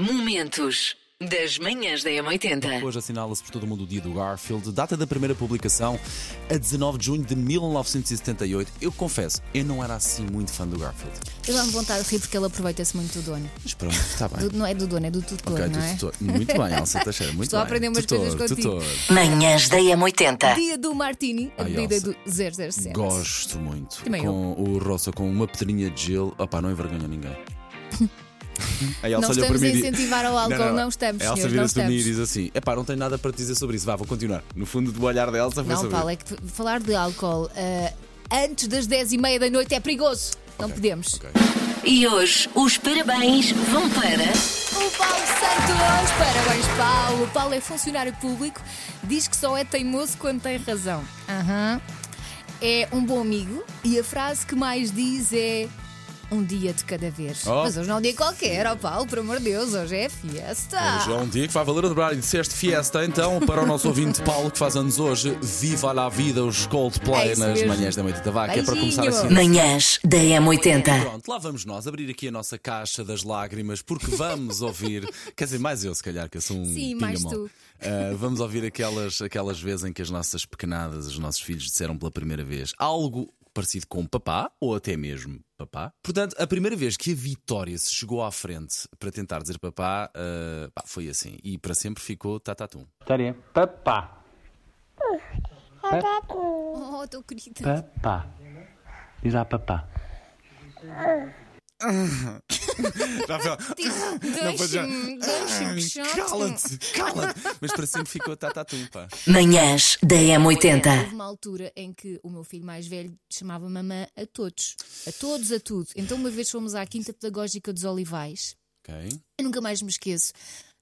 Momentos das manhãs da M80. Hoje assinala-se por todo o mundo o dia do Garfield, data da primeira publicação, a 19 de junho de 1978. Eu confesso, eu não era assim muito fã do Garfield. Eu dá-me vontade de rir porque ele aproveita-se muito do dono. Mas pronto, está bem. Do- não é do dono, é do tutor, Ok, não é? tutor. Muito bem, Elsa Teixeira, muito Estou a bem. aprender umas tutor, coisas contigo. tutor. Manhãs da M80. Dia do Martini, a Ai, bebida Elsa. do 007. Gosto muito. Também com o Roça com uma pedrinha de gelo. Opá, não envergonha ninguém. A Elsa Não olhou para estamos mim a e incentivar ao álcool, não estamos, A Elsa não vira-se para mim e diz assim: epá, não tenho nada para te dizer sobre isso. Vá, vou continuar. No fundo do olhar da Elsa foi Não, sobre Paulo, é que falar de álcool ah, antes das 10 e meia da noite é perigoso. Não Ok, podemos. ok. E hoje os parabéns vão para. O Paulo Santos! Parabéns, Paulo! O Paulo é funcionário público, diz que só é teimoso quando tem razão. Aham. É um bom amigo e a frase que mais diz é. Um dia de cada vez. Oh. Mas hoje não é um dia qualquer, ó Paulo, por amor de Deus, hoje é fiesta. Hoje é um dia que vai valer a dobrar. E disseste fiesta, então, para o nosso ouvinte Paulo, que faz anos hoje, viva lá a vida, os Coldplay É nas mesmo. manhãs da noite da vaca. É para começar assim. Manhãs da M80. Pronto, lá vamos nós abrir aqui a nossa caixa das lágrimas, porque vamos ouvir, quer dizer, mais eu se calhar, que eu sou um Sim, mais tu. Ah, vamos ouvir aquelas, aquelas vezes em que as nossas pequenadas, os nossos filhos disseram pela primeira vez algo parecido com papá, ou até mesmo papá. Portanto, a primeira vez que a Vitória se chegou à frente para tentar dizer papá, ah, pá, foi assim. E para sempre ficou tatatum. Vitória, papá, Oh, tão querida. papá. Diz lá papá. Deixa-me, deixa-me, chato. Cala-te, cala-te. Mas para sempre ficou tatatum, pá. Manhãs da Houve M80. uma altura em que o meu filho mais velho chamava mamã a todos. A todos, a tudo. Então, uma vez fomos à Quinta Pedagógica dos Olivais. Ok. Eu nunca mais me esqueço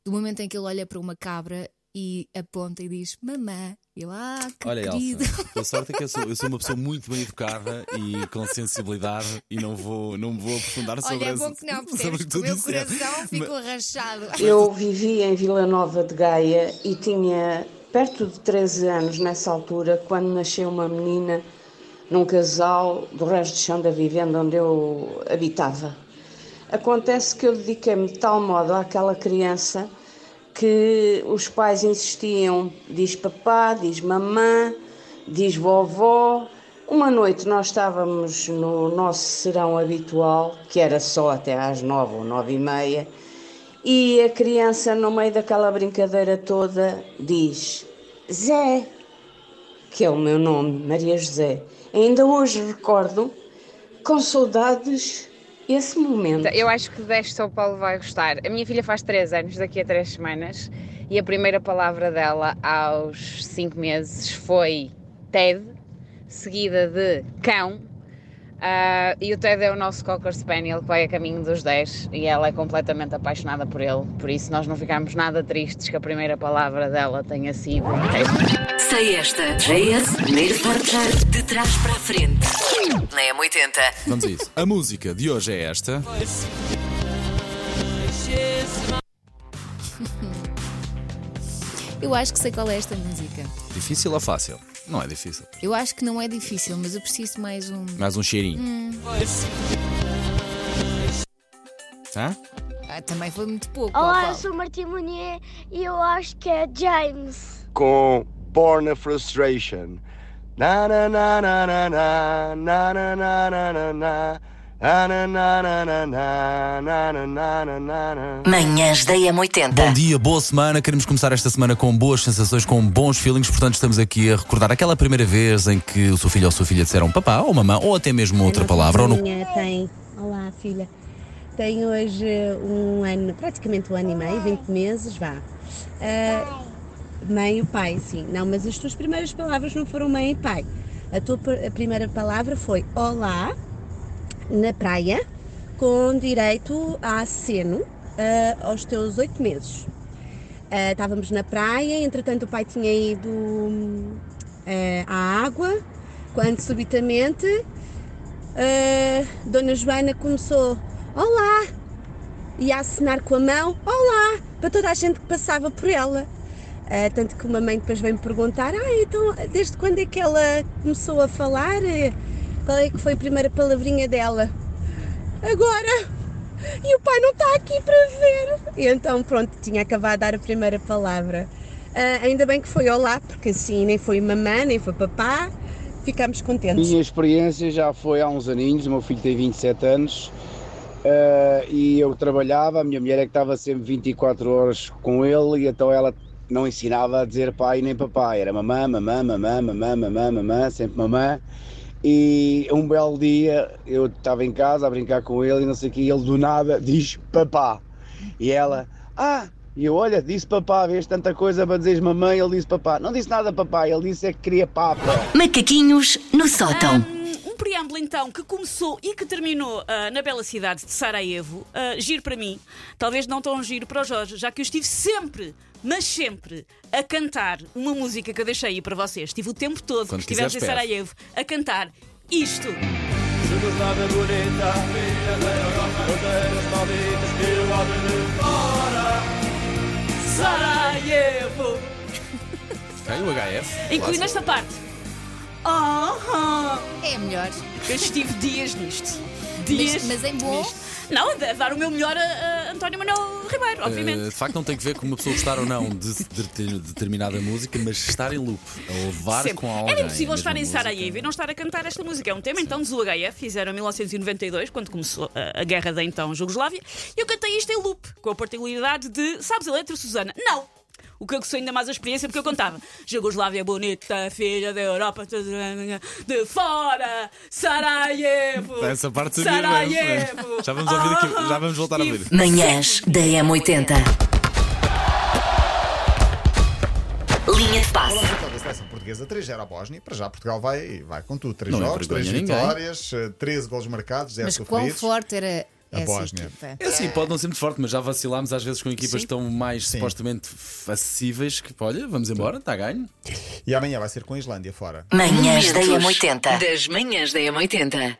do momento em que ele olha para uma cabra e aponta e diz mamã. E eu, ah, que Olha, querido. Elsa, a sorte é que eu sou, eu sou uma pessoa muito bem educada e com sensibilidade e não vou, não me vou aprofundar sobre Olha, é bom que não, percebes o que tu o meu coração ficou rachado. Eu vivi em Vila Nova de Gaia e tinha perto de 13 anos nessa altura, quando nasceu uma menina num casal do resto de chão da vivenda onde eu habitava. Acontece que eu dediquei-me de tal modo àquela criança que os pais insistiam, diz papá, diz mamã, diz vovó. Uma noite nós estávamos no nosso serão habitual, que era só até às nove ou nove e meia, e a criança, no meio daquela brincadeira toda, diz Zé, que é o meu nome, Maria José. Ainda hoje recordo, com saudades, esse momento. Eu acho que deste ao Paulo vai gostar. A minha filha faz 3 anos, daqui a 3 semanas, e a primeira palavra dela aos 5 meses foi Ted, seguida de cão. Ah, e o Ted é o nosso Cocker Spaniel que vai a caminho dos 10 e ela é completamente apaixonada por ele. Por isso, nós não ficamos nada tristes que a primeira palavra dela tenha sido. Sei esta. JS, primeiro portar de trás para a frente. Na M80. Vamos a isso. A música de hoje é esta. Eu acho que sei qual é esta música. Difícil ou fácil? Não é difícil. Eu acho que não é difícil, mas eu preciso de mais um. Mais um cheirinho. Hã? Ah, também foi muito pouco. Olá, eu sou Martim Munier e eu acho que é James. com Born a Frustration. Na na na na na na na na na na na Manhãs da M80. Bom dia, boa semana. Queremos começar esta semana com boas sensações, com bons feelings. Portanto, estamos aqui a recordar aquela primeira vez em que o seu filho ou a sua filha disseram papá ou mamã, ou até mesmo outra palavra. Ou no... tem. Olá, filha. Tenho hoje eh, um ano, praticamente um ano e meio, 20 meses, vá. Uh, mãe e pai, sim. Não, mas as tuas primeiras palavras não foram mãe e pai. A tua a primeira palavra foi olá na praia, com direito a aceno ah, aos teus oito meses. Ah, estávamos na praia, entretanto o pai tinha ido ah, à água, quando subitamente Dona Joana começou Olá! E a acenar com a mão Olá! Para toda a gente que passava por ela. Ah, tanto que uma mãe depois veio-me perguntar Ah, então desde quando é que ela começou a falar? Qual é que foi a primeira palavrinha dela? Agora! e o pai não está aqui para ver. E então, pronto, tinha acabado de dar a primeira palavra. Ah, ainda bem que foi olá, porque assim nem foi mamã, nem foi papá. Ficámos contentes. Minha experiência já foi há uns aninhos, o meu filho tem 27 anos eh, e eu trabalhava, a minha mulher é que estava sempre 24 horas com ele e então ela não ensinava a dizer pai nem papai, era mamã, mamã, mamã, mamã, mamã, mamã, sempre mamã. E um belo dia eu estava em casa a brincar com ele e não sei o que, e ele do nada diz papá. E ela, ah, e eu, olha, disse papá, vês tanta coisa para dizeres mamãe, ele disse papá. Não disse nada papá, ele disse é que queria papa. Macaquinhos no sótão. Preâmbulo então que começou e que terminou ah, na bela cidade de Sarajevo. Ah, giro para mim, talvez não tão giro para o Jorge, já que eu estive sempre, mas sempre, a cantar uma música que eu deixei aí para vocês. Estive o tempo todo Quando que estivemos em. Sarajevo a cantar isto. Sarajevo! Ok, o HF. Incluindo esta parte. É melhor. Eu estive dias nisto. Dias. Mas, mas em bom. nisto. Não, a dar o meu melhor a, a António Manuel Ribeiro, obviamente. Eh, de facto, não tem que ver com uma pessoa gostar ou não de, de ter determinada música, mas estar em loop, a levar Sempre. com alguém. Era impossível a estar em. Sarajevo e não estar a cantar esta música. É um tema então dos UHF, fizeram em 1992, quando começou a, a guerra da então Jugoslávia. E eu cantei isto em loop, com a particularidade de, sabes a letra, Susana? Não! O que eu sou ainda mais a experiência porque eu contava Jugoslávia bonita, filha da Europa de fora, Sarajevo. Essa parte mesmo. Sarajevo. Já vamos ouvir aqui, já vamos voltar a ouvir. Manhãs da M80. Linha de passe. Olá, da seleção portuguesa 3-0 à Bósnia. Para já Portugal vai, vai com tudo. 3 Não jogos, 3 envergonha ninguém. vitórias, eh, 13 golos marcados, 0 Mas quão sofridos. forte era A essa Bósnia. equipa? É assim, pode não ser muito forte, mas já vacilámos às vezes com equipas Sim. estão mais Sim. supostamente acessíveis que, olha, vamos embora, está a ganho. E amanhã vai ser com a Islândia fora. Manhãs da Momentos M80. Das manhãs da M80.